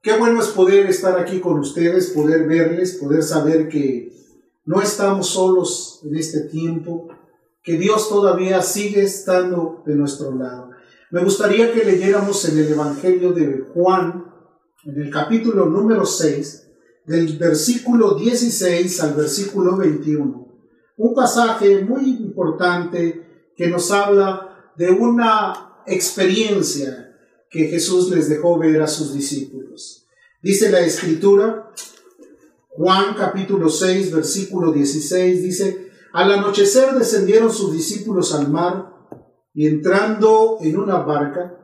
Qué bueno es poder estar aquí con ustedes, poder verles, poder saber que no estamos solos en este tiempo, que Dios todavía sigue estando de nuestro lado. Me gustaría que leyéramos en el Evangelio de Juan, en el capítulo número 6, del versículo 16 al versículo 21. Un pasaje muy importante que nos habla de una experiencia que Jesús les dejó ver a sus discípulos. Dice la escritura, Juan capítulo 6, versículo 16, dice, al anochecer descendieron sus discípulos al mar y entrando en una barca,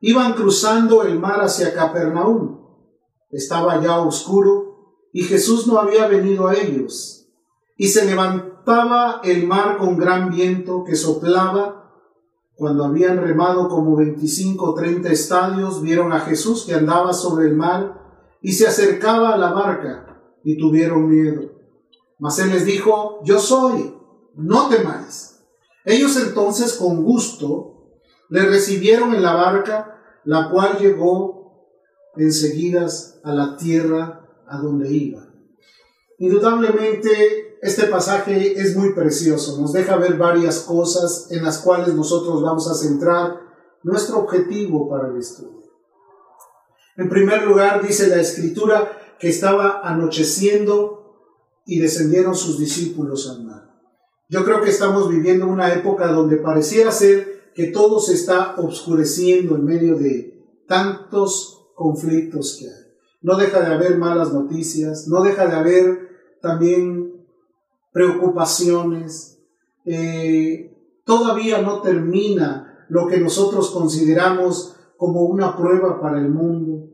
iban cruzando el mar hacia Capernaum. Estaba ya oscuro y Jesús no había venido a ellos. Y se levantaba el mar con gran viento que soplaba cuando habían remado como 25 o 30 estadios, vieron a Jesús que andaba sobre el mar y se acercaba a la barca y tuvieron miedo. Mas él les dijo, yo soy, no temáis. Ellos entonces con gusto le recibieron en la barca, la cual llegó enseguida a la tierra a donde iba. Indudablemente este pasaje es muy precioso, nos deja ver varias cosas en las cuales nosotros vamos a centrar nuestro objetivo para el estudio. En primer lugar, dice la escritura que estaba anocheciendo y descendieron sus discípulos al mar. Yo creo que estamos viviendo una época donde pareciera ser que todo se está obscureciendo en medio de tantos conflictos que hay. No deja de haber malas noticias, no deja de haber también preocupaciones, eh, todavía no termina lo que nosotros consideramos como una prueba para el mundo.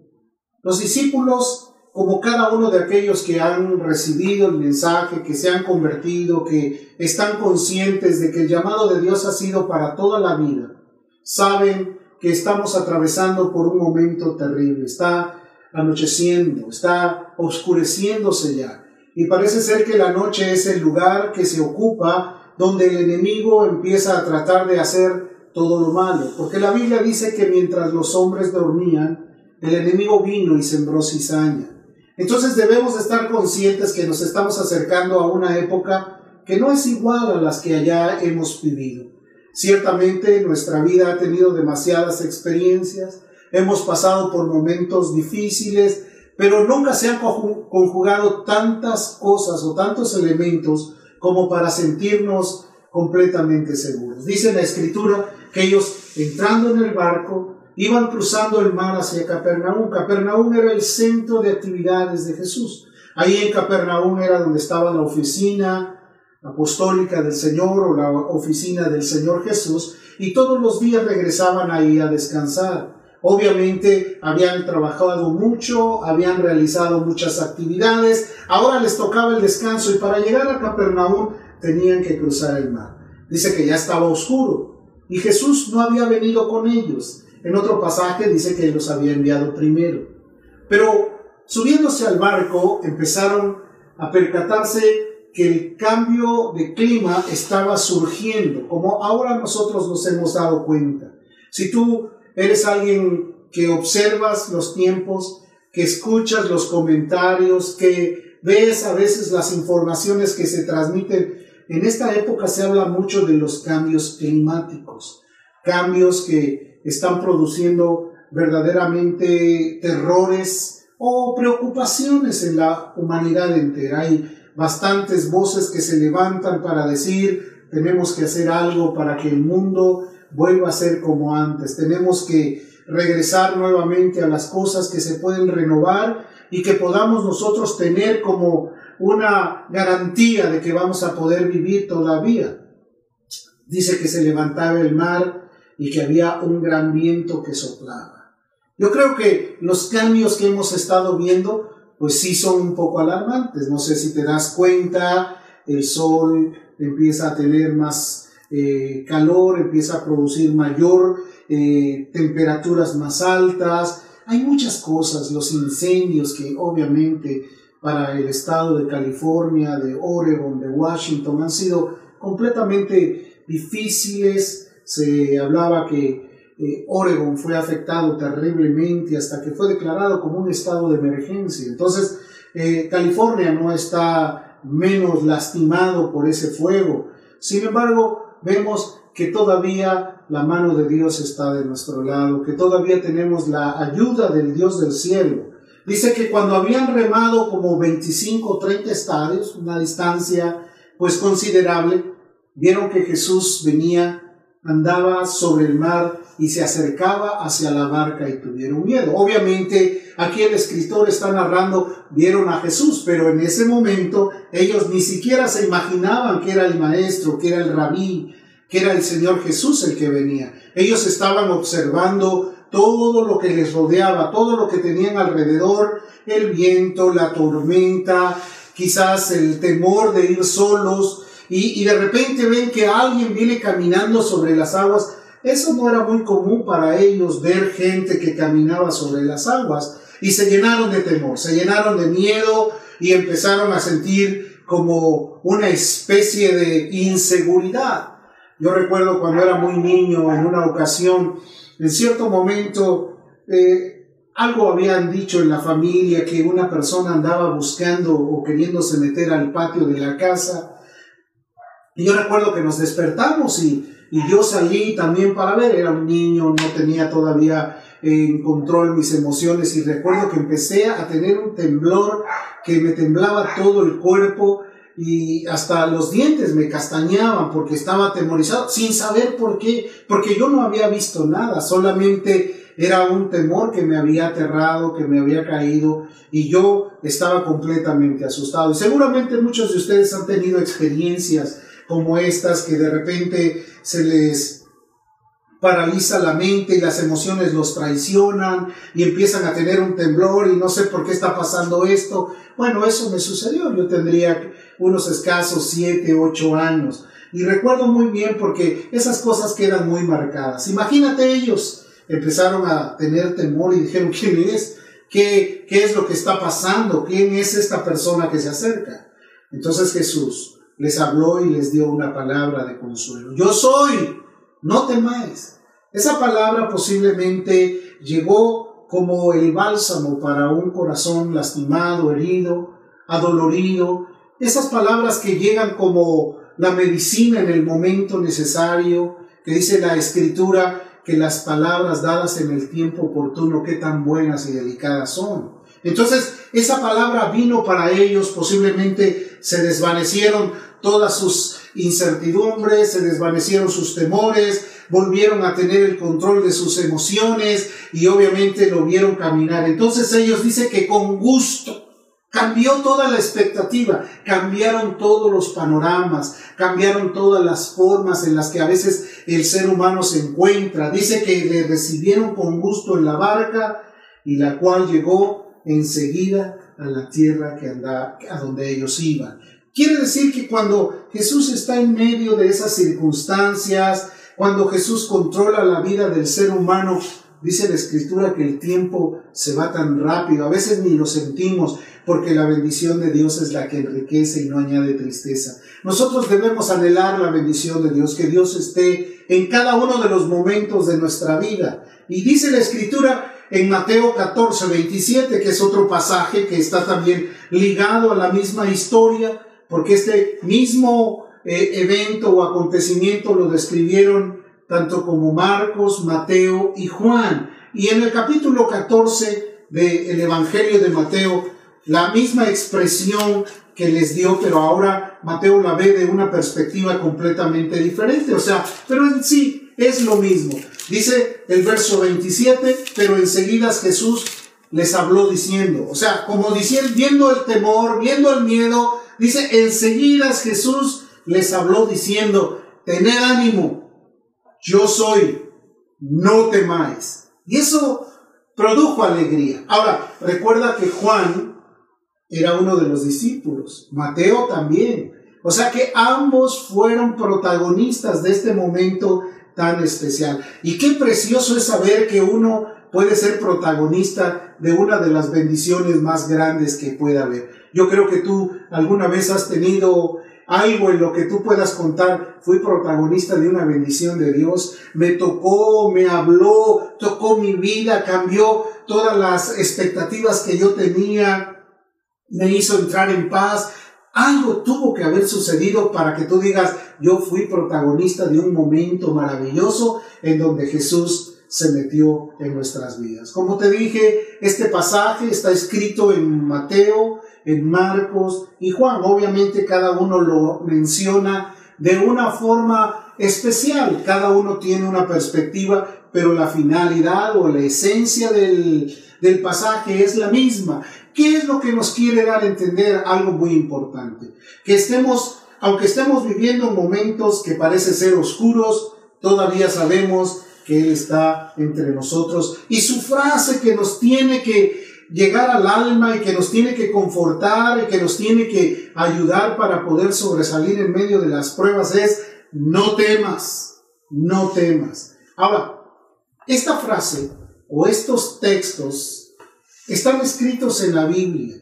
Los discípulos, como cada uno de aquellos que han recibido el mensaje, que se han convertido, que están conscientes de que el llamado de Dios ha sido para toda la vida, saben que estamos atravesando por un momento terrible, está anocheciendo, está oscureciéndose ya. Y parece ser que la noche es el lugar que se ocupa donde el enemigo empieza a tratar de hacer todo lo malo. Porque la Biblia dice que mientras los hombres dormían, el enemigo vino y sembró cizaña. Entonces debemos estar conscientes que nos estamos acercando a una época que no es igual a las que allá hemos vivido. Ciertamente nuestra vida ha tenido demasiadas experiencias, hemos pasado por momentos difíciles, pero nunca se han conjugado tantas cosas o tantos elementos como para sentirnos completamente seguros. Dice la escritura que ellos entrando en el barco iban cruzando el mar hacia Capernaum. Capernaum era el centro de actividades de Jesús. Ahí en Capernaum era donde estaba la oficina apostólica del Señor o la oficina del Señor Jesús y todos los días regresaban ahí a descansar. Obviamente habían trabajado mucho, habían realizado muchas actividades, ahora les tocaba el descanso y para llegar a Capernaum tenían que cruzar el mar. Dice que ya estaba oscuro y Jesús no había venido con ellos. En otro pasaje dice que los había enviado primero. Pero subiéndose al barco empezaron a percatarse que el cambio de clima estaba surgiendo, como ahora nosotros nos hemos dado cuenta. Si tú eres alguien que observas los tiempos, que escuchas los comentarios, que ves a veces las informaciones que se transmiten. En esta época se habla mucho de los cambios climáticos, cambios que están produciendo verdaderamente terrores o preocupaciones en la humanidad entera. Hay bastantes voces que se levantan para decir tenemos que hacer algo para que el mundo vuelva a ser como antes. Tenemos que regresar nuevamente a las cosas que se pueden renovar y que podamos nosotros tener como una garantía de que vamos a poder vivir todavía. Dice que se levantaba el mar y que había un gran viento que soplaba. Yo creo que los cambios que hemos estado viendo, pues sí son un poco alarmantes. No sé si te das cuenta, el sol empieza a tener más eh, calor, empieza a producir mayor eh, temperaturas más altas. Hay muchas cosas, los incendios que obviamente para el estado de California, de Oregon, de Washington han sido completamente difíciles. Se hablaba que eh, Oregon fue afectado terriblemente hasta que fue declarado como un estado de emergencia. Entonces, eh, California no está menos lastimado por ese fuego. Sin embargo, vemos que todavía la mano de Dios está de nuestro lado, que todavía tenemos la ayuda del Dios del cielo. Dice que cuando habían remado como 25 o 30 estadios, una distancia pues considerable, vieron que Jesús venía, andaba sobre el mar y se acercaba hacia la barca y tuvieron miedo. Obviamente aquí el escritor está narrando, vieron a Jesús, pero en ese momento ellos ni siquiera se imaginaban que era el maestro, que era el rabí, que era el Señor Jesús el que venía. Ellos estaban observando todo lo que les rodeaba, todo lo que tenían alrededor, el viento, la tormenta, quizás el temor de ir solos, y, de repente ven que alguien viene caminando sobre las aguas. Eso no era muy común para ellos ver gente que caminaba sobre las aguas y se llenaron de temor, se llenaron de miedo y empezaron a sentir como una especie de inseguridad. Yo recuerdo cuando era muy niño, en una ocasión, en cierto momento, eh, algo habían dicho en la familia que una persona andaba buscando o queriéndose meter al patio de la casa. Y yo recuerdo que nos despertamos y, y yo salí también para ver, era un niño, no tenía todavía en control mis emociones y recuerdo que empecé a tener un temblor que me temblaba todo el cuerpo y hasta los dientes me castañaban porque estaba atemorizado, sin saber por qué, porque yo no había visto nada, solamente era un temor que me había aterrado, que me había caído y yo estaba completamente asustado. Y seguramente muchos de ustedes han tenido experiencias como estas que de repente se les paraliza la mente y las emociones los traicionan y empiezan a tener un temblor y no sé por qué está pasando esto. Bueno, eso me sucedió. Yo tendría unos escasos siete, ocho años. Y recuerdo muy bien porque esas cosas quedan muy marcadas. Imagínate ellos empezaron a tener temor y dijeron, ¿quién es? ¿Qué, ¿Qué es lo que está pasando? ¿Quién es esta persona que se acerca? Entonces Jesús les habló y les dio una palabra de consuelo. Yo soy, no temáis. Esa palabra posiblemente llegó como el bálsamo para un corazón lastimado, herido, adolorido, esas palabras que llegan como la medicina en el momento necesario, que dice la escritura que las palabras dadas en el tiempo oportuno, qué tan buenas y delicadas son. Entonces, esa palabra vino para ellos, posiblemente se desvanecieron todas sus incertidumbres, se desvanecieron sus temores, volvieron a tener el control de sus emociones y obviamente lo vieron caminar. Entonces ellos dicen que con gusto, Cambió toda la expectativa, cambiaron todos los panoramas, cambiaron todas las formas en las que a veces el ser humano se encuentra. Dice que le recibieron con gusto en la barca y la cual llegó enseguida a la tierra que anda, a donde ellos iban. Quiere decir que cuando Jesús está en medio de esas circunstancias, cuando Jesús controla la vida del ser humano, dice la escritura que el tiempo se va tan rápido, a veces ni lo sentimos, porque la bendición de Dios es la que enriquece y no añade tristeza. Nosotros debemos anhelar la bendición de Dios, que Dios esté en cada uno de los momentos de nuestra vida. Y dice la escritura en Mateo 14, 27, que es otro pasaje que está también ligado a la misma historia, porque este mismo eh, evento o acontecimiento lo describieron tanto como Marcos, Mateo y Juan. Y en el capítulo 14 del Evangelio de Mateo la misma expresión que les dio, pero ahora Mateo la ve de una perspectiva completamente diferente. O sea, pero en sí es lo mismo. Dice el verso 27, pero enseguida Jesús les habló diciendo, o sea, como diciendo, viendo el temor, viendo el miedo, dice, enseguida Jesús les habló diciendo, tened ánimo, yo soy, no temáis. Y eso produjo alegría. Ahora, recuerda que Juan era uno de los discípulos, Mateo también. O sea que ambos fueron protagonistas de este momento tan especial. Y qué precioso es saber que uno puede ser protagonista de una de las bendiciones más grandes que pueda haber. Yo creo que tú alguna vez has tenido algo en lo que tú puedas contar, fui protagonista de una bendición de Dios, me tocó, me habló, tocó mi vida, cambió todas las expectativas que yo tenía, me hizo entrar en paz. Algo tuvo que haber sucedido para que tú digas, yo fui protagonista de un momento maravilloso en donde Jesús se metió en nuestras vidas. Como te dije, este pasaje está escrito en Mateo, en Marcos y Juan. Obviamente cada uno lo menciona de una forma especial, cada uno tiene una perspectiva, pero la finalidad o la esencia del, del pasaje es la misma. ¿Qué es lo que nos quiere dar a entender? Algo muy importante. Que estemos, aunque estemos viviendo momentos que parecen ser oscuros, todavía sabemos que Él está entre nosotros. Y su frase que nos tiene que llegar al alma y que nos tiene que confortar y que nos tiene que ayudar para poder sobresalir en medio de las pruebas es, no temas, no temas. Ahora, esta frase o estos textos están escritos en la Biblia.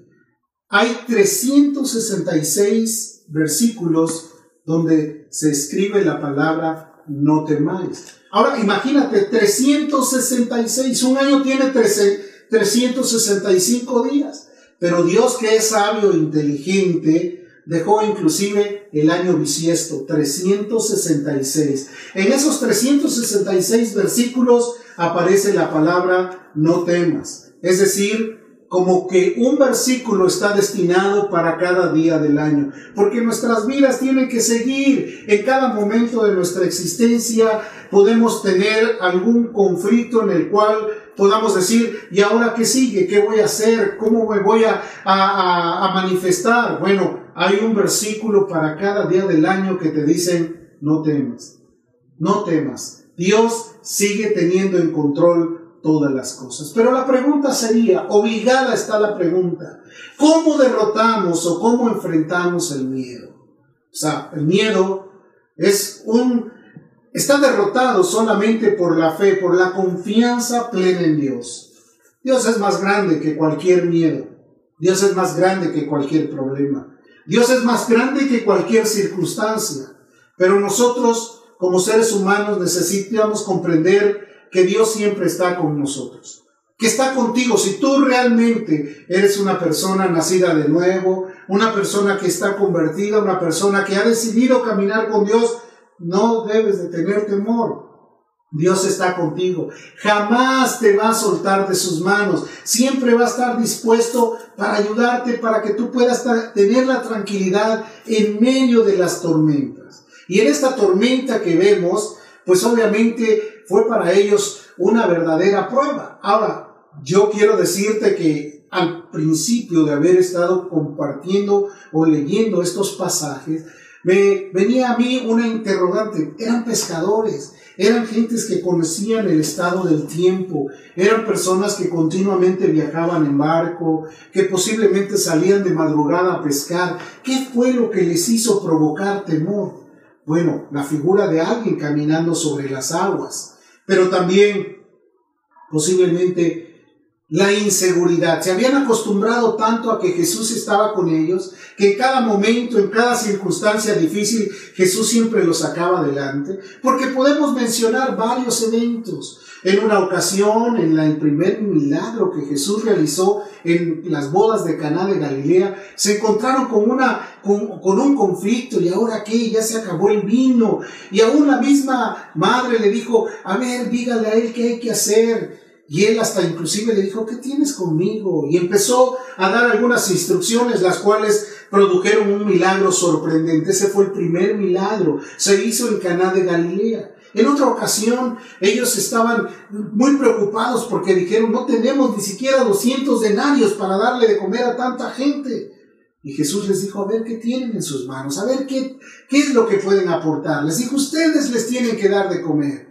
Hay 366 versículos donde se escribe la palabra no temáis. Ahora imagínate, 366, un año tiene 13, 365 días. Pero Dios que es sabio e inteligente, dejó inclusive el año bisiesto, 366. En esos 366 versículos aparece la palabra no temas. Es decir, como que un versículo está destinado para cada día del año, porque nuestras vidas tienen que seguir. En cada momento de nuestra existencia podemos tener algún conflicto en el cual podamos decir, ¿y ahora qué sigue? ¿Qué voy a hacer? ¿Cómo me voy a, a, manifestar? Bueno, hay un versículo para cada día del año que te dicen, no temas, no temas. Dios sigue teniendo en control todas las cosas. Pero la pregunta sería, obligada está la pregunta, ¿cómo derrotamos o cómo enfrentamos el miedo? O sea, el miedo es un está derrotado solamente por la fe, por la confianza plena en Dios. Dios es más grande que cualquier miedo. Dios es más grande que cualquier problema. Dios es más grande que cualquier circunstancia. Pero nosotros, como seres humanos, necesitamos comprender que Dios siempre está con nosotros. Que está contigo. Si tú realmente eres una persona nacida de nuevo, una persona que está convertida, una persona que ha decidido caminar con Dios, no debes de tener temor. Dios está contigo. Jamás te va a soltar de sus manos. Siempre va a estar dispuesto para ayudarte, para que tú puedas tener la tranquilidad en medio de las tormentas. Y en esta tormenta que vemos, pues obviamente fue para ellos una verdadera prueba. Ahora, yo quiero decirte que al principio de haber estado compartiendo o leyendo estos pasajes, me venía a mí una interrogante. Eran pescadores, eran gentes que conocían el estado del tiempo, eran personas que continuamente viajaban en barco, que posiblemente salían de madrugada a pescar. ¿Qué fue lo que les hizo provocar temor? Bueno, la figura de alguien caminando sobre las aguas, pero también posiblemente la inseguridad. Se habían acostumbrado tanto a que Jesús estaba con ellos, que en cada momento, en cada circunstancia difícil, Jesús siempre los sacaba adelante, porque podemos mencionar varios eventos. En una ocasión, en el primer milagro que Jesús realizó en las bodas de Caná de Galilea, se encontraron con una con, con, un conflicto y ahora qué, ya se acabó el vino y aún la misma madre le dijo, a ver, dígale a él qué hay que hacer. Y él hasta inclusive le dijo, ¿qué tienes conmigo? Y empezó a dar algunas instrucciones, las cuales produjeron un milagro sorprendente. Ese fue el primer milagro. Se hizo en Caná de Galilea. En otra ocasión, ellos estaban muy preocupados porque dijeron, no tenemos ni siquiera 200 denarios para darle de comer a tanta gente. Y Jesús les dijo, a ver qué tienen en sus manos, a ver qué, qué es lo que pueden aportar. Les dijo, ustedes les tienen que dar de comer.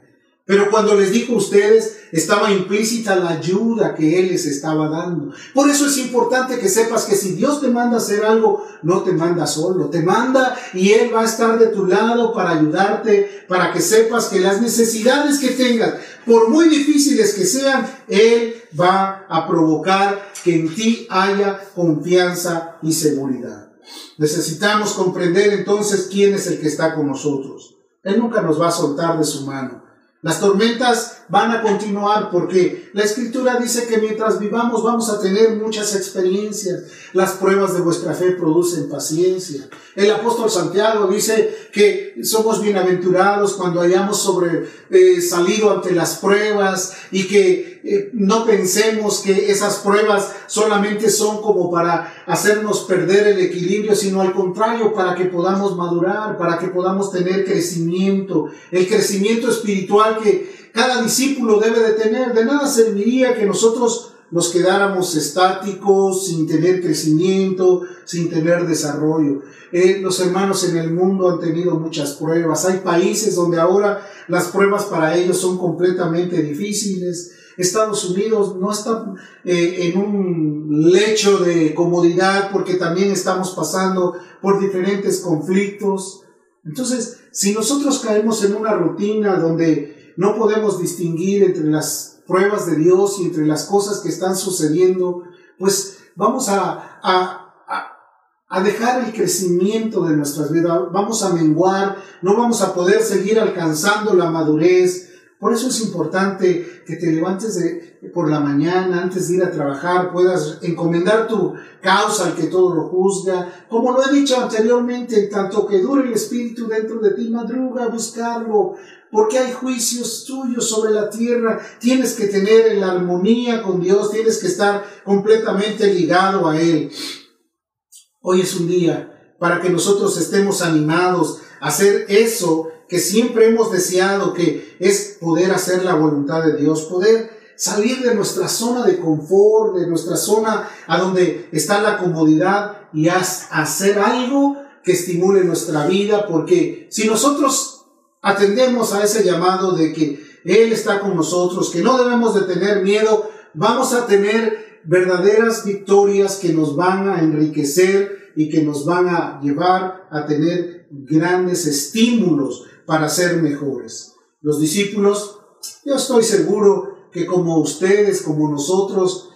Pero cuando les dijo a ustedes, estaba implícita la ayuda que Él les estaba dando. Por eso es importante que sepas que si Dios te manda hacer algo, no te manda solo, te manda y Él va a estar de tu lado para ayudarte, para que sepas que las necesidades que tengas, por muy difíciles que sean, Él va a provocar que en ti haya confianza y seguridad. Necesitamos comprender entonces quién es el que está con nosotros. Él nunca nos va a soltar de su mano. Las tormentas van a continuar porque la escritura dice que mientras vivamos vamos a tener muchas experiencias. Las pruebas de vuestra fe producen paciencia. El apóstol Santiago dice que somos bienaventurados cuando hayamos sobre, eh, salido ante las pruebas y que eh, no pensemos que esas pruebas solamente son como para hacernos perder el equilibrio, sino al contrario, para que podamos madurar, para que podamos tener crecimiento, el crecimiento espiritual que cada discípulo debe de tener. De nada serviría que nosotros nos quedáramos estáticos, sin tener crecimiento, sin tener desarrollo. Eh, los hermanos en el mundo han tenido muchas pruebas. Hay países donde ahora las pruebas para ellos son completamente difíciles. Estados Unidos no está eh, en un lecho de comodidad porque también estamos pasando por diferentes conflictos. Entonces, si nosotros caemos en una rutina donde no podemos distinguir entre las pruebas de Dios y entre las cosas que están sucediendo, pues vamos a, a, dejar el crecimiento de nuestras vidas, vamos a menguar, no vamos a poder seguir alcanzando la madurez. Por eso es importante que te levantes de, por la mañana, antes de ir a trabajar, puedas encomendar tu causa al que todo lo juzga. Como lo he dicho anteriormente, tanto que dure el Espíritu dentro de ti, madruga a buscarlo, porque hay juicios tuyos sobre la tierra. Tienes que tener la armonía con Dios, tienes que estar completamente ligado a Él. Hoy es un día para que nosotros estemos animados a hacer eso que siempre hemos deseado, que es poder hacer la voluntad de Dios, poder salir de nuestra zona de confort, de nuestra zona a donde está la comodidad y hacer algo que estimule nuestra vida, porque si nosotros atendemos a ese llamado de que Él está con nosotros, que no debemos de tener miedo, vamos a tener verdaderas victorias que nos van a enriquecer y que nos van a llevar a tener grandes estímulos para ser mejores. Los discípulos, yo estoy seguro que como ustedes, como nosotros,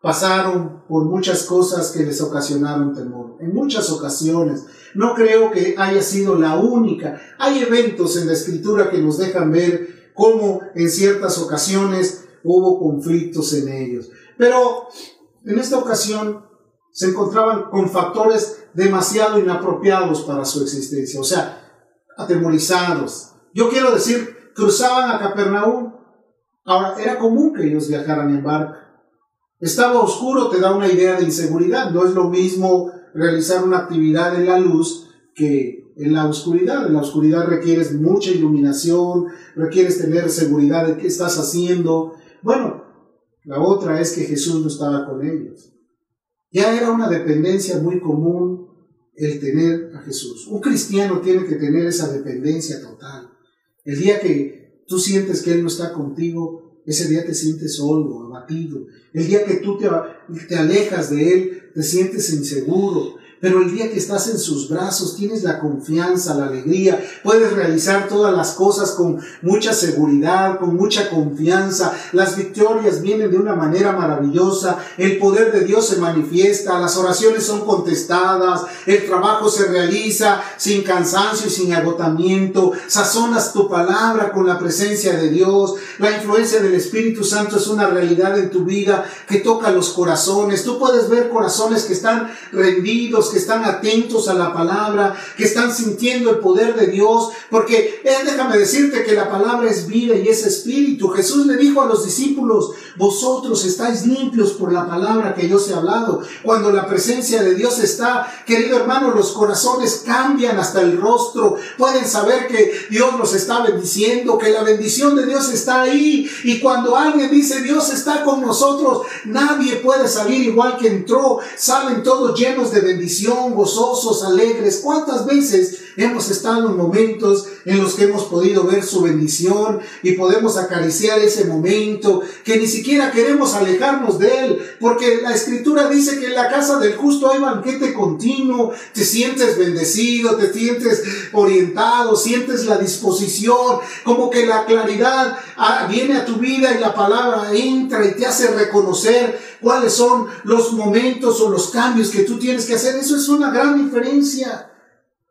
pasaron por muchas cosas que les ocasionaron temor. En muchas ocasiones no creo que haya sido la única. Hay eventos en la escritura que nos dejan ver cómo en ciertas ocasiones hubo conflictos en ellos. Pero en esta ocasión se encontraban con factores demasiado inapropiados para su existencia, o sea, atemorizados. Yo quiero decir, cruzaban a Capernaum. Ahora, era común que ellos viajaran en barca. Estaba oscuro, te da una idea de inseguridad. No es lo mismo realizar una actividad en la luz que en la oscuridad. En la oscuridad requieres mucha iluminación, requieres tener seguridad de qué estás haciendo. Bueno, la otra es que Jesús no estaba con ellos. Ya era una dependencia muy común el tener a Jesús. Un cristiano tiene que tener esa dependencia total. El día que tú sientes que Él no está contigo, ese día te sientes solo, abatido. El día que tú te, alejas de Él, te sientes inseguro, pero el día que estás en sus brazos tienes la confianza, la alegría, puedes realizar todas las cosas con mucha seguridad, con mucha confianza. Las victorias vienen de una manera maravillosa, el poder de Dios se manifiesta, las oraciones son contestadas, el trabajo se realiza sin cansancio y sin agotamiento. Sazonas tu palabra con la presencia de Dios. La influencia del Espíritu Santo es una realidad en tu vida que toca los corazones. Tú puedes ver corazones que están rendidos que están atentos a la palabra, que están sintiendo el poder de Dios, porque eh, déjame decirte que la palabra es vida y es espíritu. Jesús le dijo a los discípulos, vosotros estáis limpios por la palabra que yo os he hablado. Cuando la presencia de Dios está, querido hermano, los corazones cambian hasta el rostro, pueden saber que Dios los está bendiciendo, que la bendición de Dios está ahí. Y cuando alguien dice Dios está con nosotros, nadie puede salir igual que entró. Salen todos llenos de bendición gozosos, alegres. ¿Cuántas veces hemos estado en momentos en los que hemos podido ver su bendición y podemos acariciar ese momento que ni siquiera queremos alejarnos de él, porque la escritura dice que en la casa del justo hay banquete continuo, te sientes bendecido, te sientes orientado, sientes la disposición, como que la claridad ah, viene a tu vida y la palabra entra y te hace reconocer cuáles son los momentos o los cambios que tú tienes que hacer. Eso es una gran diferencia.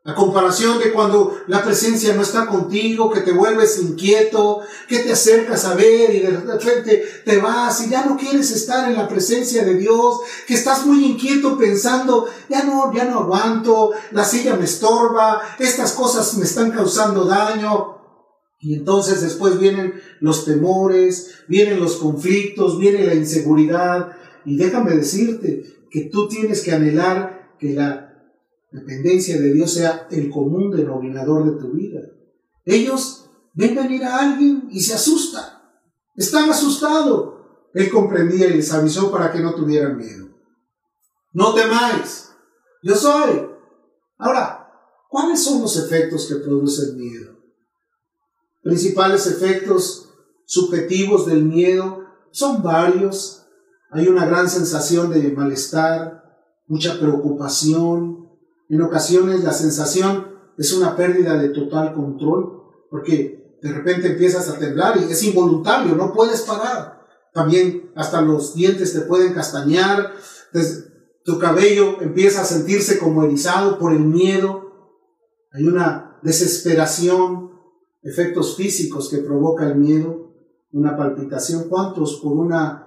A comparación de cuando la presencia no está contigo, que te vuelves inquieto, que te acercas a ver y de repente te vas y ya no quieres estar en la presencia de Dios, que estás muy inquieto pensando, ya no, ya no aguanto, la silla me estorba, estas cosas me están causando daño. Y entonces después vienen los temores, vienen los conflictos, viene la inseguridad. Y déjame decirte que tú tienes que anhelar que la dependencia de Dios sea el común denominador de tu vida. Ellos ven venir a alguien y se asustan. Están asustados. Él comprendía y les avisó para que no tuvieran miedo. No temáis. Yo soy. Ahora, ¿cuáles son los efectos que producen miedo? Principales efectos subjetivos del miedo son varios. Hay una gran sensación de malestar, mucha preocupación, en ocasiones la sensación es una pérdida de total control, porque de repente empiezas a temblar y es involuntario, no puedes parar. También hasta los dientes te pueden castañear, tu cabello empieza a sentirse como erizado por el miedo. Hay una desesperación, efectos físicos que provoca el miedo, una palpitación. ¿Cuántos por una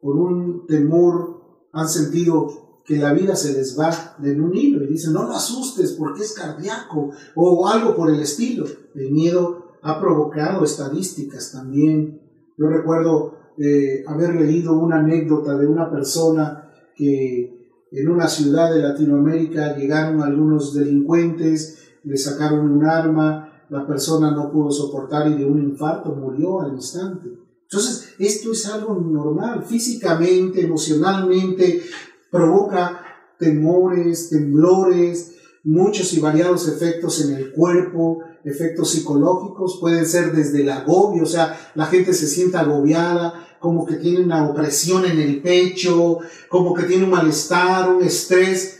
por un temor han sentido que la vida se les va de un hilo y dicen, no lo asustes porque es cardíaco o algo por el estilo. El miedo ha provocado estadísticas también. Yo recuerdo eh, haber leído una anécdota de una persona que en una ciudad de Latinoamérica llegaron algunos delincuentes, le sacaron un arma, la persona no pudo soportar y de un infarto murió al instante. Entonces, esto es algo normal, físicamente, emocionalmente, provoca temores, temblores, muchos y variados efectos en el cuerpo, efectos psicológicos, pueden ser desde el agobio, o sea, la gente se siente agobiada, como que tiene una opresión en el pecho, como que tiene un malestar, un estrés,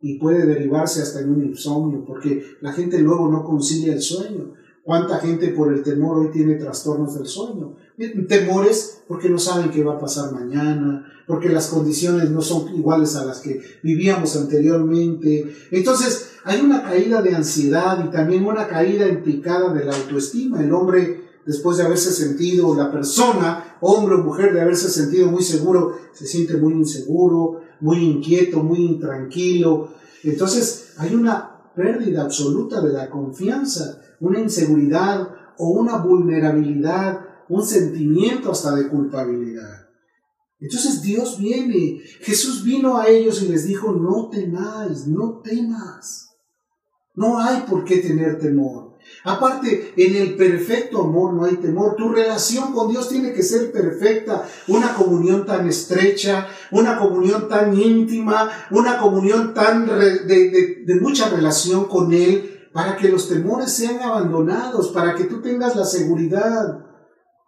y puede derivarse hasta en un insomnio, porque la gente luego no concilia el sueño. ¿Cuánta gente por el temor hoy tiene trastornos del sueño? Temores porque no saben qué va a pasar mañana, porque las condiciones no son iguales a las que vivíamos anteriormente. Entonces hay una caída de ansiedad y también una caída en picada de la autoestima. El hombre, después de haberse sentido, la persona, hombre o mujer, de haberse sentido muy seguro, se siente muy inseguro, muy inquieto, muy intranquilo. Entonces hay una pérdida absoluta de la confianza, una inseguridad o una vulnerabilidad, un sentimiento hasta de culpabilidad. Entonces Dios viene, Jesús vino a ellos y les dijo, no temáis, no temas. No hay por qué tener temor. Aparte, en el perfecto amor no hay temor. Tu relación con Dios tiene que ser perfecta. Una comunión tan estrecha, una comunión tan íntima, una comunión tan de, de mucha relación con Él, para que los temores sean abandonados, para que tú tengas la seguridad.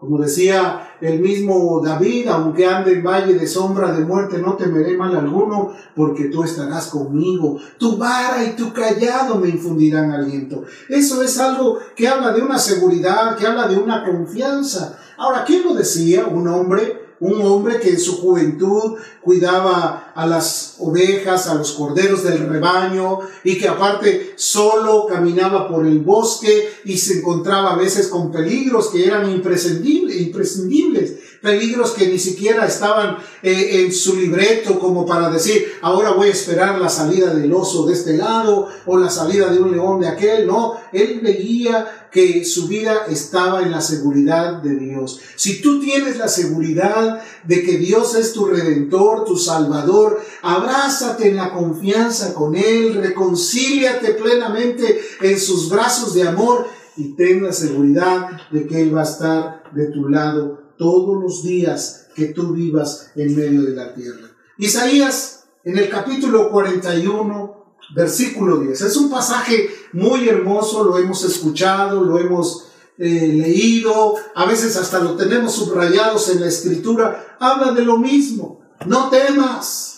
Como decía el mismo David, aunque ande en valle de sombra de muerte, no temeré mal alguno, porque tú estarás conmigo. Tu vara y tu callado me infundirán aliento. Eso es algo que habla de una seguridad, que habla de una confianza. Ahora, ¿quién lo decía? Un hombre un hombre que en su juventud cuidaba a las ovejas, a los corderos del rebaño y que aparte solo caminaba por el bosque y se encontraba a veces con peligros que eran imprescindibles, imprescindibles peligros que ni siquiera estaban eh, en su libreto como para decir, ahora voy a esperar la salida del oso de este lado o la salida de un león de aquel. No, él veía que su vida estaba en la seguridad de Dios. Si tú tienes la seguridad de que Dios es tu redentor, tu salvador, abrázate en la confianza con Él, reconcíliate plenamente en sus brazos de amor y ten la seguridad de que Él va a estar de tu lado todos los días que tú vivas en medio de la tierra. Isaías, en el capítulo 41, versículo 10. Es un pasaje muy hermoso, lo hemos escuchado, lo hemos eh, leído, a veces hasta lo tenemos subrayados en la escritura. Habla de lo mismo. No temas,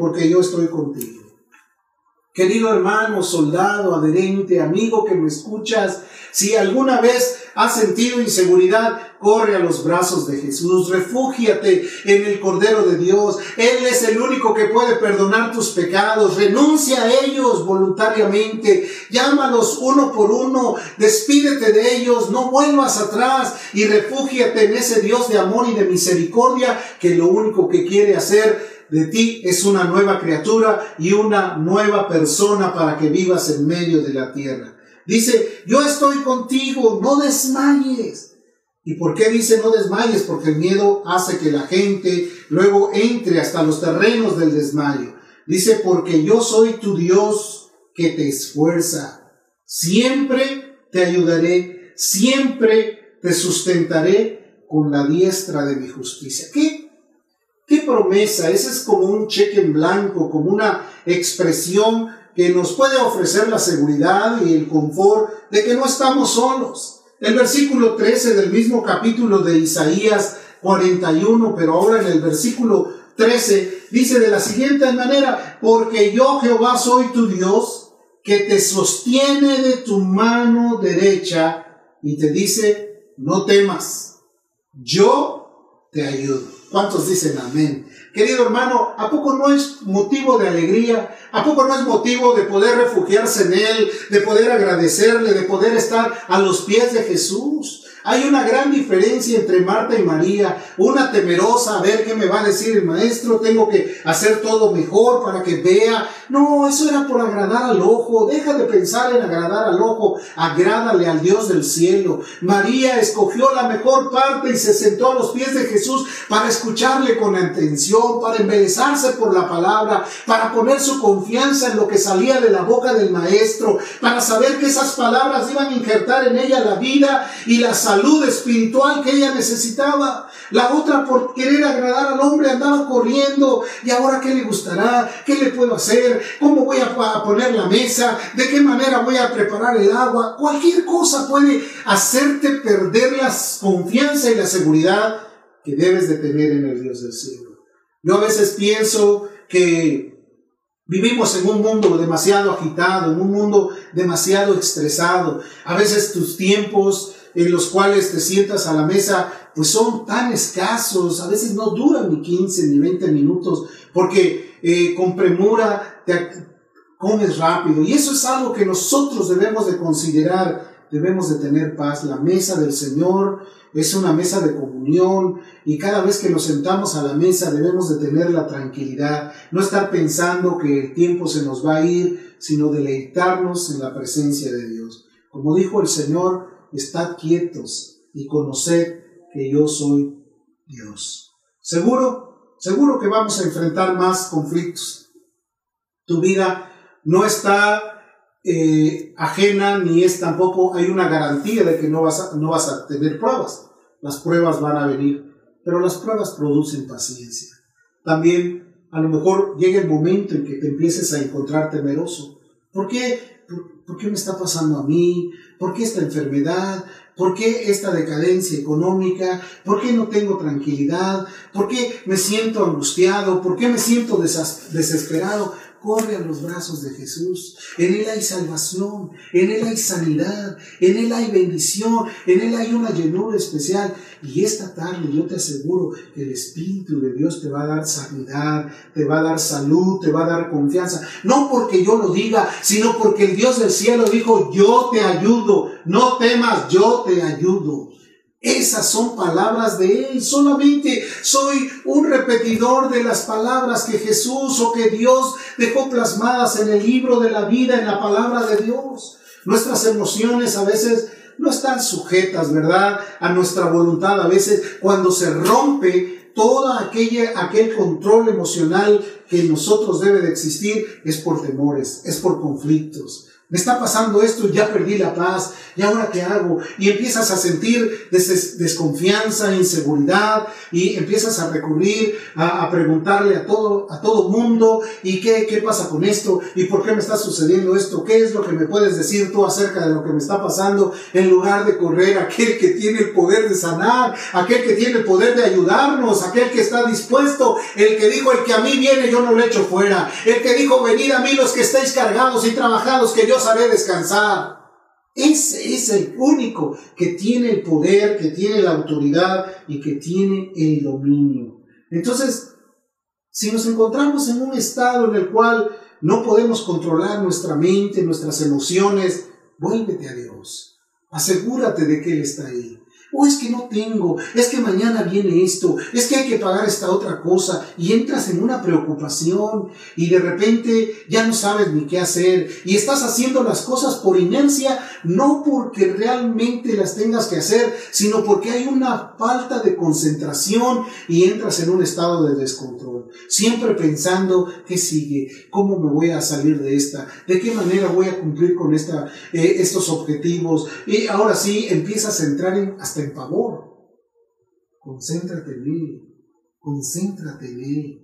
porque yo estoy contigo. Querido hermano, soldado, adherente, amigo que me escuchas, si alguna vez has sentido inseguridad, corre a los brazos de Jesús, refúgiate en el Cordero de Dios. Él es el único que puede perdonar tus pecados. Renuncia a ellos voluntariamente. Llámalos uno por uno. Despídete de ellos. No vuelvas atrás y refúgiate en ese Dios de amor y de misericordia que lo único que quiere hacer de ti es una nueva criatura y una nueva persona para que vivas en medio de la tierra. Dice, yo estoy contigo, no desmayes. ¿Y por qué dice no desmayes? Porque el miedo hace que la gente luego entre hasta los terrenos del desmayo. Dice, porque yo soy tu Dios que te esfuerza. Siempre te ayudaré, siempre te sustentaré con la diestra de mi justicia. ¿Qué? ¿Qué promesa? Ese es como un cheque en blanco, como una expresión que nos puede ofrecer la seguridad y el confort de que no estamos solos. El versículo 13 del mismo capítulo de Isaías 41, pero ahora en el versículo 13 dice de la siguiente manera, porque yo Jehová soy tu Dios, que te sostiene de tu mano derecha y te dice, no temas, yo te ayudo. ¿Cuántos dicen amén? Querido hermano, ¿a poco no es motivo de alegría? ¿A poco no es motivo de poder refugiarse en Él, de poder agradecerle, de poder estar a los pies de Jesús? Hay una gran diferencia entre Marta y María. Una temerosa, a ver qué me va a decir el maestro, tengo que hacer todo mejor para que vea. No, eso era por agradar al ojo. Deja de pensar en agradar al ojo. Agrádale al Dios del cielo. María escogió la mejor parte y se sentó a los pies de Jesús para escucharle con atención, para embelezarse por la palabra, para poner su confianza en lo que salía de la boca del maestro, para saber que esas palabras iban a injertar en ella la vida y la salud salud espiritual que ella necesitaba. La otra por querer agradar al hombre andaba corriendo. ¿Y ahora qué le gustará? ¿Qué le puedo hacer? ¿Cómo voy a poner la mesa? ¿De qué manera voy a preparar el agua? Cualquier cosa puede hacerte perder la confianza y la seguridad que debes de tener en el Dios del cielo. Yo a veces pienso que Vivimos en un mundo demasiado agitado, en un mundo demasiado estresado. A veces tus tiempos en los cuales te sientas a la mesa, pues son tan escasos, a veces no duran ni 15 ni 20 minutos, porque eh, con premura te comes rápido. Y eso es algo que nosotros debemos de considerar, debemos de tener paz. La mesa del Señor es una mesa de comunión y cada vez que nos sentamos a la mesa debemos de tener la tranquilidad, no estar pensando que el tiempo se nos va a ir, sino deleitarnos en la presencia de Dios. Como dijo el Señor, estad quietos y conoced que yo soy Dios. Seguro, seguro que vamos a enfrentar más conflictos. Tu vida no está eh, ajena ni es tampoco, hay una garantía de que no vas, no vas a tener pruebas. Las pruebas van a venir, pero las pruebas producen paciencia. También a lo mejor llega el momento en que te empieces a encontrar temeroso. ¿Por qué? ¿Por, qué me está pasando a mí? ¿Por qué esta enfermedad? ¿Por qué esta decadencia económica? ¿Por qué no tengo tranquilidad? ¿Por qué me siento angustiado? ¿Por qué me siento desesperado? Corre a los brazos de Jesús. En Él hay salvación, en Él hay sanidad, en Él hay bendición, en Él hay una llenura especial. Y esta tarde yo te aseguro que el Espíritu de Dios te va a dar sanidad, te va a dar salud, te va a dar confianza. No porque yo lo diga, sino porque el Dios del cielo dijo, yo te ayudo, no temas, yo te ayudo. Esas son palabras de Él. Solamente soy un repetidor de las palabras que Jesús o que Dios dejó plasmadas en el libro de la vida, en la palabra de Dios. Nuestras emociones a veces no están sujetas, ¿verdad? A nuestra voluntad. A veces cuando se rompe todo aquel control emocional que en nosotros debe de existir, es por temores, es por conflictos. Me está pasando esto, ya perdí la paz, ¿y ahora qué hago? Y empiezas a sentir desconfianza, inseguridad, y empiezas a recurrir a, preguntarle a todo, a todo mundo, ¿y qué, qué pasa con esto? ¿Y por qué me está sucediendo esto? ¿Qué es lo que me puedes decir tú acerca de lo que me está pasando? En lugar de correr aquel que tiene el poder de sanar, aquel que tiene el poder de ayudarnos, aquel que está dispuesto, el que dijo, el que a mí viene yo no lo echo fuera, el que dijo, venid a mí los que estáis cargados y trabajados, que yo sabré descansar. Ese es el único que tiene el poder, que tiene la autoridad y que tiene el dominio. Entonces, si nos encontramos en un estado en el cual no podemos controlar nuestra mente, nuestras emociones, vuélvete a Dios. Asegúrate de que Él está ahí. O es que no tengo, es que mañana viene esto, es que hay que pagar esta otra cosa y entras en una preocupación y de repente ya no sabes ni qué hacer y estás haciendo las cosas por inercia, no porque realmente las tengas que hacer, sino porque hay una falta de concentración y entras en un estado de descontrol, siempre pensando qué sigue, cómo me voy a salir de esta, de qué manera voy a cumplir con esta, eh, estos objetivos y ahora sí empiezas a entrar en hasta en pavor. Concéntrate en Él, concéntrate en Él.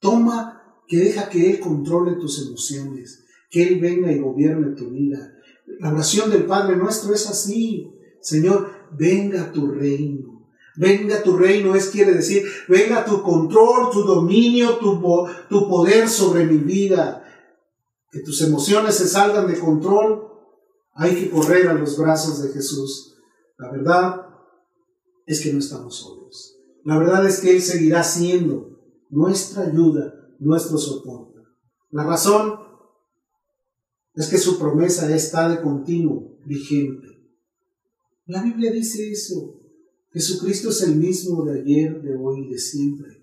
Toma, que deja que Él controle tus emociones, que Él venga y gobierne tu vida. La oración del Padre nuestro es así. Señor, venga tu reino. Venga tu reino es quiere decir, venga tu control, tu dominio, tu, tu poder sobre mi vida. Que tus emociones se salgan de control. Hay que correr a los brazos de Jesús. La verdad, es que no estamos solos. La verdad es que Él seguirá siendo nuestra ayuda, nuestro soporte. La razón es que su promesa está de continuo, vigente. La Biblia dice eso. Jesucristo es el mismo de ayer, de hoy y de siempre.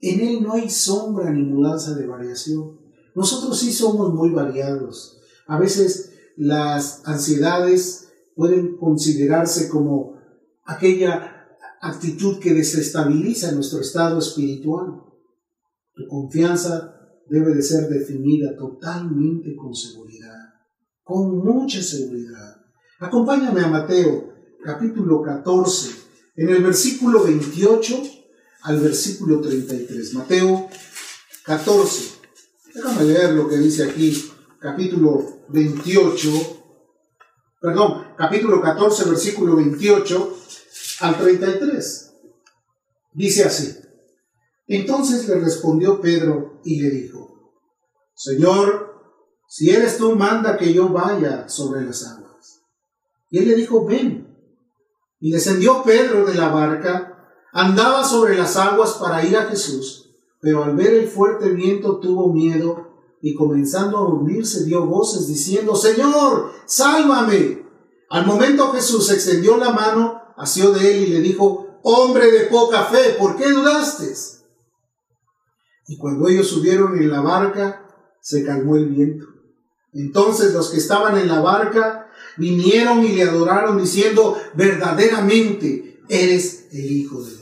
En Él no hay sombra ni mudanza de variación. Nosotros sí somos muy variados. A veces las ansiedades pueden considerarse como aquella actitud que desestabiliza nuestro estado espiritual. Tu confianza debe de ser definida totalmente con seguridad, con mucha seguridad. Acompáñame a Mateo capítulo 14, en el versículo 28 al versículo 33. Mateo 14. Déjame leer lo que dice aquí, capítulo 28, perdón, capítulo 14, versículo 28 al 33. Dice así. Entonces le respondió Pedro y le dijo, Señor, si eres tú, manda que yo vaya sobre las aguas. Y él le dijo, ven. Y descendió Pedro de la barca, andaba sobre las aguas para ir a Jesús, pero al ver el fuerte viento tuvo miedo y comenzando a hundirse dio voces diciendo, Señor, sálvame. Al momento Jesús extendió la mano, asió de él y le dijo, hombre de poca fe, ¿por qué dudaste? Y cuando ellos subieron en la barca, se calmó el viento. Entonces los que estaban en la barca vinieron y le adoraron diciendo, verdaderamente eres el Hijo de Dios.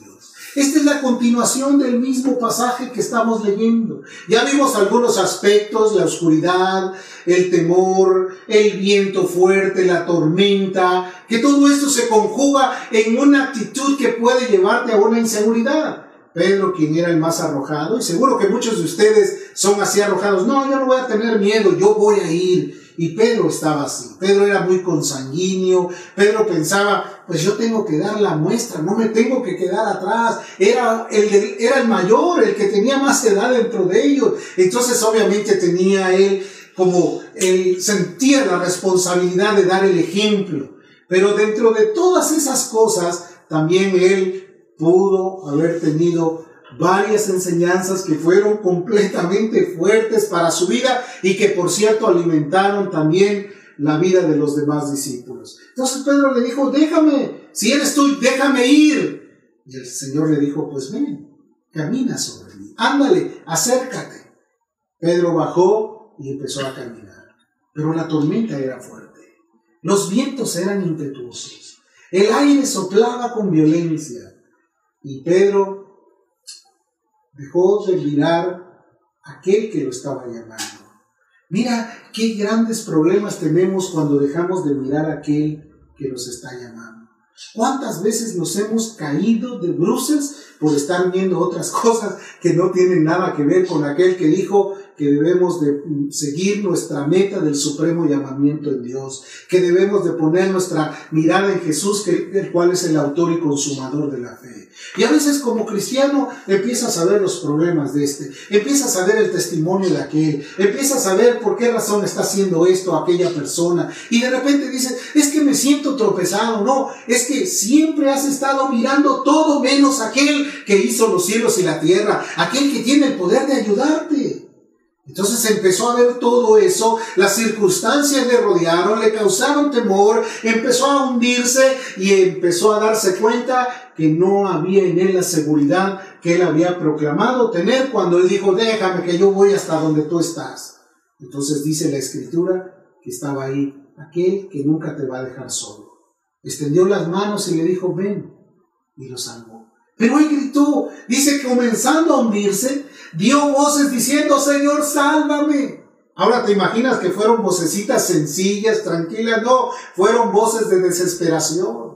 Esta es la continuación del mismo pasaje que estamos leyendo. Ya vimos algunos aspectos, la oscuridad, el temor, el viento fuerte, la tormenta, que todo esto se conjuga en una actitud que puede llevarte a una inseguridad. Pedro, quien era el más arrojado, y seguro que muchos de ustedes son así arrojados, no, yo no voy a tener miedo, yo voy a ir, y Pedro estaba así. Pedro era muy consanguíneo. Pedro pensaba, pues yo tengo que dar la muestra, no me tengo que quedar atrás. Era el, era el mayor, el que tenía más edad dentro de ellos. Entonces obviamente tenía él como, él sentía la responsabilidad de dar el ejemplo. Pero dentro de todas esas cosas, también él pudo haber tenido varias enseñanzas que fueron completamente fuertes para su vida y que por cierto alimentaron también la vida de los demás discípulos. Entonces Pedro le dijo, déjame, si eres tú, déjame ir. Y el Señor le dijo, pues ven, camina sobre mí, ándale, acércate. Pedro bajó y empezó a caminar, pero la tormenta era fuerte, los vientos eran impetuosos, el aire soplaba con violencia y Pedro dejó de mirar aquel que lo estaba llamando. Mira qué grandes problemas tenemos cuando dejamos de mirar a aquel que nos está llamando. ¿Cuántas veces nos hemos caído de bruces por estar viendo otras cosas que no tienen nada que ver con aquel que dijo, que debemos de seguir nuestra meta del supremo llamamiento en Dios, que debemos de poner nuestra mirada en Jesús, el cual es el autor y consumador de la fe. Y a veces como cristiano empiezas a ver los problemas de este, empiezas a ver el testimonio de aquel, empiezas a ver por qué razón está haciendo esto aquella persona, y de repente dices, es que me siento tropezado, no, es que siempre has estado mirando todo menos aquel que hizo los cielos y la tierra, aquel que tiene el poder de ayudarte. Entonces empezó a ver todo eso, las circunstancias le rodearon, le causaron temor, empezó a hundirse y empezó a darse cuenta que no había en él la seguridad que él había proclamado tener cuando él dijo, déjame que yo voy hasta donde tú estás. Entonces dice la escritura que estaba ahí, aquel que nunca te va a dejar solo. Extendió las manos y le dijo, ven, y lo salvó. Pero él gritó, dice, comenzando a hundirse, dio voces diciendo, Señor, sálvame. Ahora te imaginas que fueron vocecitas sencillas, tranquilas, no, fueron voces de desesperación.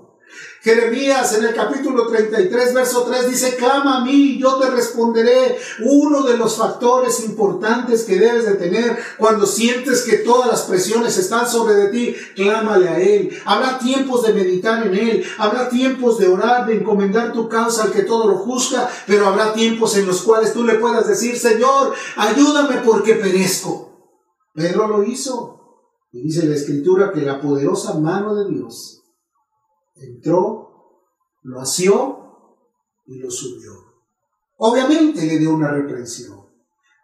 Jeremías en el capítulo 33, verso 3 dice, clama a mí, yo te responderé. Uno de los factores importantes que debes de tener cuando sientes que todas las presiones están sobre de ti, clámale a Él. Habrá tiempos de meditar en Él, habrá tiempos de orar, de encomendar tu causa al que todo lo juzga, pero habrá tiempos en los cuales tú le puedas decir, Señor, ayúdame porque perezco. Pedro lo hizo. Y dice la escritura que la poderosa mano de Dios entró, lo asió y lo subió. Obviamente le dio una reprensión.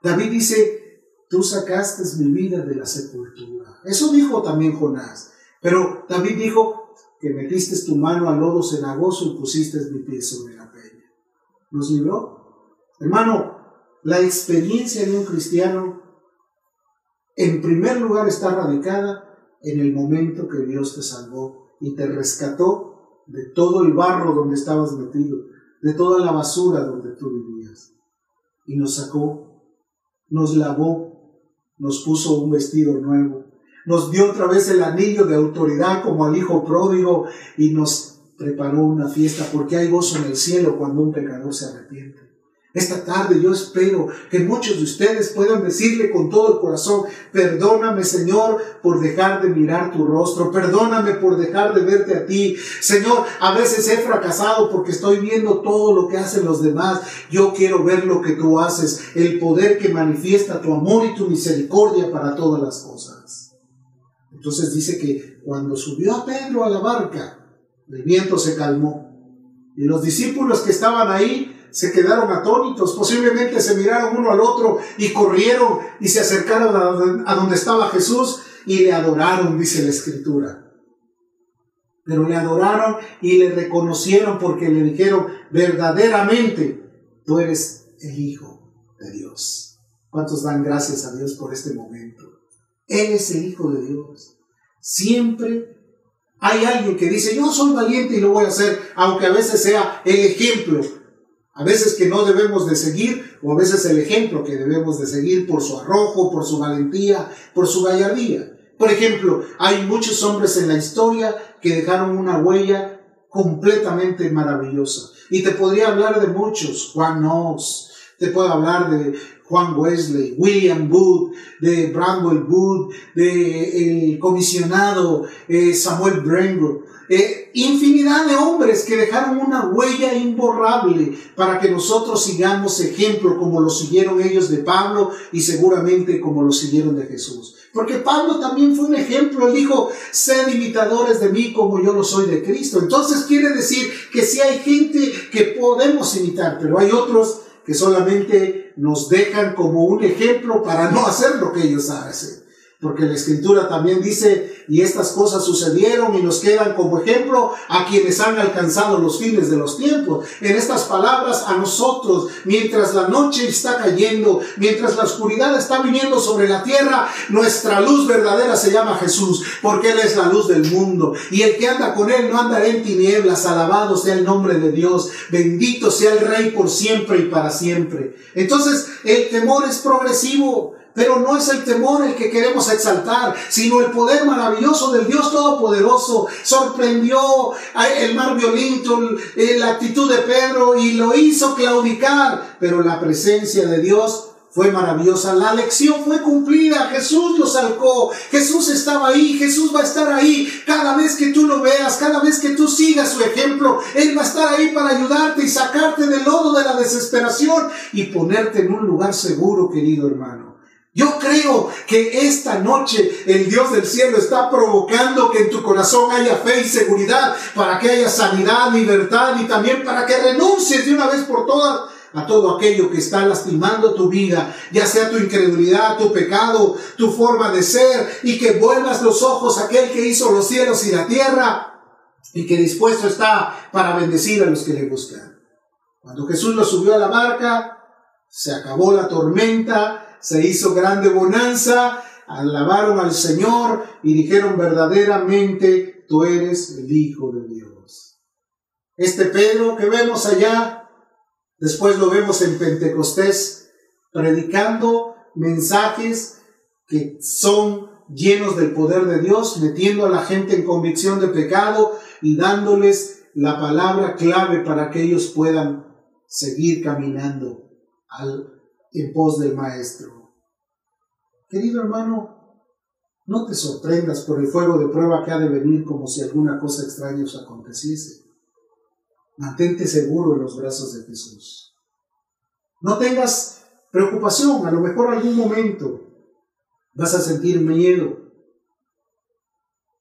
David dice, tú sacaste mi vida de la sepultura. Eso dijo también Jonás. Pero David dijo que metiste tu mano al lodo cenagoso y pusiste mi pie sobre la peña. ¿Nos libró? Hermano, la experiencia de un cristiano en primer lugar está radicada en el momento que Dios te salvó y te rescató de todo el barro donde estabas metido, de toda la basura donde tú vivías. Y nos sacó, nos lavó, nos puso un vestido nuevo, nos dio otra vez el anillo de autoridad como al hijo pródigo y nos preparó una fiesta porque hay gozo en el cielo cuando un pecador se arrepiente. Esta tarde yo espero que muchos de ustedes puedan decirle con todo el corazón, perdóname Señor por dejar de mirar tu rostro, perdóname por dejar de verte a ti. Señor, a veces he fracasado porque estoy viendo todo lo que hacen los demás. Yo quiero ver lo que tú haces, el poder que manifiesta tu amor y tu misericordia para todas las cosas. Entonces dice que cuando subió a Pedro a la barca, el viento se calmó. Y los discípulos que estaban ahí se quedaron atónitos, posiblemente se miraron uno al otro y corrieron y se acercaron a donde estaba Jesús y le adoraron, dice la escritura. Pero le adoraron y le reconocieron porque le dijeron, verdaderamente, tú eres el Hijo de Dios. ¿Cuántos dan gracias a Dios por este momento? Él es el Hijo de Dios. Siempre hay alguien que dice, yo soy valiente y lo voy a hacer, aunque a veces sea el ejemplo a veces que no debemos de seguir, o a veces el ejemplo que debemos de seguir por su arrojo, por su valentía, por su gallardía. Por ejemplo, hay muchos hombres en la historia que dejaron una huella completamente maravillosa. Y te podría hablar de muchos, Juan Knox, te puedo hablar de Juan Wesley, William Booth, de Bramwell Booth, de el comisionado eh, Samuel Brengo, eh, infinidad de hombres que dejaron una huella imborrable para que nosotros sigamos ejemplo como lo siguieron ellos de Pablo y seguramente como lo siguieron de Jesús. Porque Pablo también fue un ejemplo, él dijo, sed imitadores de mí como yo lo soy de Cristo. Entonces quiere decir que si hay gente que podemos imitar, pero hay otros que solamente nos dejan como un ejemplo para no hacer lo que ellos hacen. Porque la escritura también dice, y estas cosas sucedieron y nos quedan como ejemplo a quienes han alcanzado los fines de los tiempos. En estas palabras a nosotros, mientras la noche está cayendo, mientras la oscuridad está viniendo sobre la tierra, nuestra luz verdadera se llama Jesús, porque Él es la luz del mundo. Y el que anda con Él no andará en tinieblas, alabado sea el nombre de Dios, bendito sea el Rey por siempre y para siempre. Entonces, el temor es progresivo. Pero no es el temor el que queremos exaltar, sino el poder maravilloso del Dios Todopoderoso. Sorprendió el mar violento, la actitud de Pedro y lo hizo claudicar. Pero la presencia de Dios fue maravillosa. La lección fue cumplida. Jesús lo salcó. Jesús estaba ahí. Jesús va a estar ahí. Cada vez que tú lo veas, cada vez que tú sigas su ejemplo, Él va a estar ahí para ayudarte y sacarte del lodo de la desesperación y ponerte en un lugar seguro, querido hermano. Yo creo que esta noche el Dios del cielo está provocando que en tu corazón haya fe y seguridad para que haya sanidad, libertad y también para que renuncies de una vez por todas a todo aquello que está lastimando tu vida, ya sea tu incredulidad, tu pecado, tu forma de ser, y que vuelvas los ojos a aquel que hizo los cielos y la tierra, y que dispuesto está para bendecir a los que le buscan. Cuando Jesús lo subió a la barca, se acabó la tormenta, se hizo grande bonanza, alabaron al Señor y dijeron verdaderamente, tú eres el Hijo de Dios. Este Pedro que vemos allá Después lo vemos en Pentecostés predicando mensajes que son llenos del poder de Dios, metiendo a la gente en convicción de pecado y dándoles la palabra clave para que ellos puedan seguir caminando al, en pos del Maestro. Querido hermano, no te sorprendas por el fuego de prueba que ha de venir como si alguna cosa extraña os aconteciese. Mantente seguro en los brazos de Jesús. No tengas preocupación, a lo mejor algún momento vas a sentir miedo.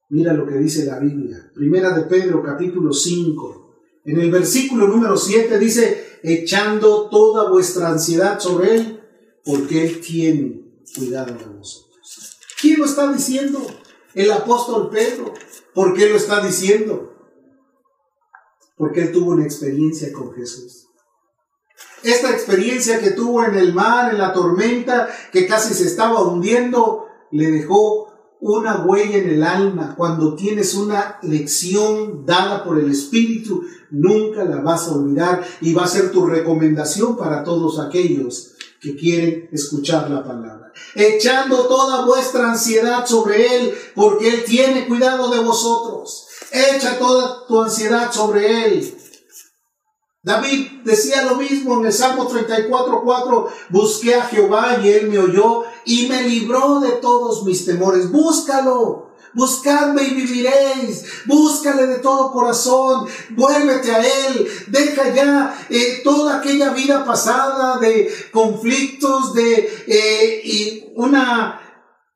Mira lo que dice la Biblia. Primera de Pedro capítulo 5. En el versículo número 7 dice, echando toda vuestra ansiedad sobre Él, porque Él tiene cuidado de vosotros. ¿Quién lo está diciendo? El apóstol Pedro. ¿Por qué lo está diciendo? porque él tuvo una experiencia con Jesús. Esta experiencia que tuvo en el mar, en la tormenta, que casi se estaba hundiendo, le dejó una huella en el alma. Cuando tienes una lección dada por el Espíritu, nunca la vas a olvidar y va a ser tu recomendación para todos aquellos que quieren escuchar la palabra. Echando toda vuestra ansiedad sobre Él, porque Él tiene cuidado de vosotros. Echa toda tu ansiedad sobre Él. David decía lo mismo en el Salmo 34.4, busqué a Jehová y Él me oyó y me libró de todos mis temores. Búscalo. Buscadme y viviréis. Búscale de todo corazón. Vuélvete a Él. Deja ya eh, toda aquella vida pasada de conflictos, de eh, y una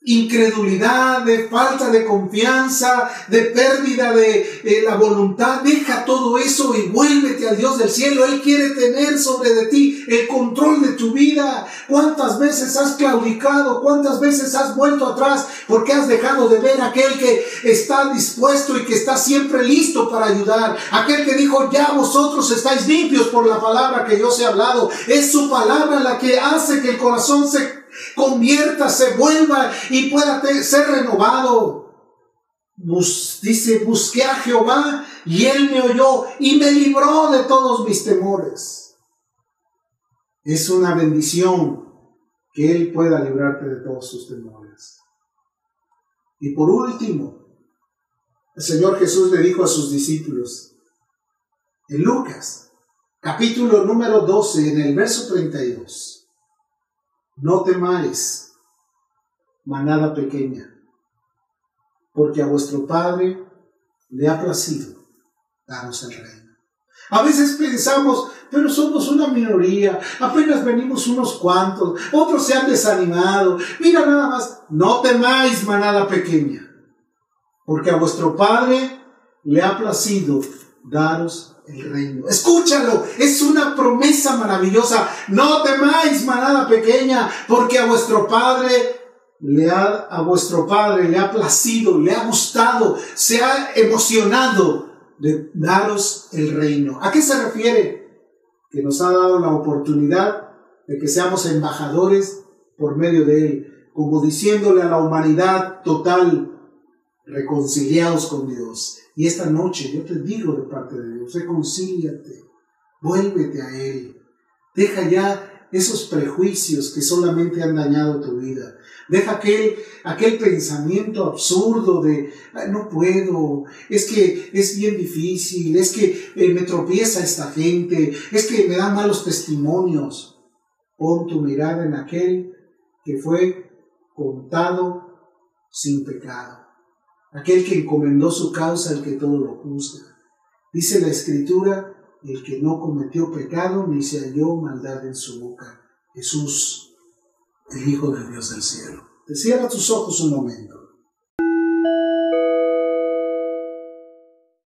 incredulidad, de falta de confianza, de pérdida de la voluntad. Deja todo eso y vuélvete al Dios del cielo. Él quiere tener sobre de ti el control de tu vida. ¿Cuántas veces has claudicado? ¿Cuántas veces has vuelto atrás porque has dejado de ver aquel que está dispuesto y que está siempre listo para ayudar? Aquel que dijo, ya vosotros estáis limpios por la palabra que yo os he hablado. Es su palabra la que hace que el corazón se convierta, se vuelva y pueda ser renovado. dice, busqué a Jehová y él me oyó y me libró de todos mis temores. Es una bendición que él pueda librarte de todos sus temores. Y por último, el Señor Jesús le dijo a sus discípulos, en Lucas, capítulo número 12, en el verso 32, no temáis, manada pequeña, porque a vuestro Padre le ha placido daros el reino. A veces pensamos, pero somos una minoría, apenas venimos unos cuantos, otros se han desanimado. Mira nada más, no temáis, manada pequeña, porque a vuestro Padre le ha placido daros el reino. Escúchalo, es una promesa maravillosa. No temáis, manada pequeña, porque a vuestro Padre le ha, a vuestro Padre le ha placido, le ha gustado, se ha emocionado de daros el reino. ¿A qué se refiere? Que nos ha dado la oportunidad de que seamos embajadores por medio de Él, como diciéndole a la humanidad total, reconciliados con Dios. Y esta noche yo te digo de parte de Dios, reconcíliate, vuélvete a Él. Deja ya esos prejuicios que solamente han dañado tu vida. Deja aquel, aquel pensamiento absurdo de, no puedo, es que es bien difícil, es que eh, me tropieza esta gente, es que me dan malos testimonios. Pon tu mirada en aquel que fue contado sin pecado, aquel que encomendó su causa al que todo lo juzga. Dice la escritura, el que no cometió pecado ni se halló maldad en su boca. Jesús, el Hijo de Dios del cielo. Te cierra tus ojos un momento.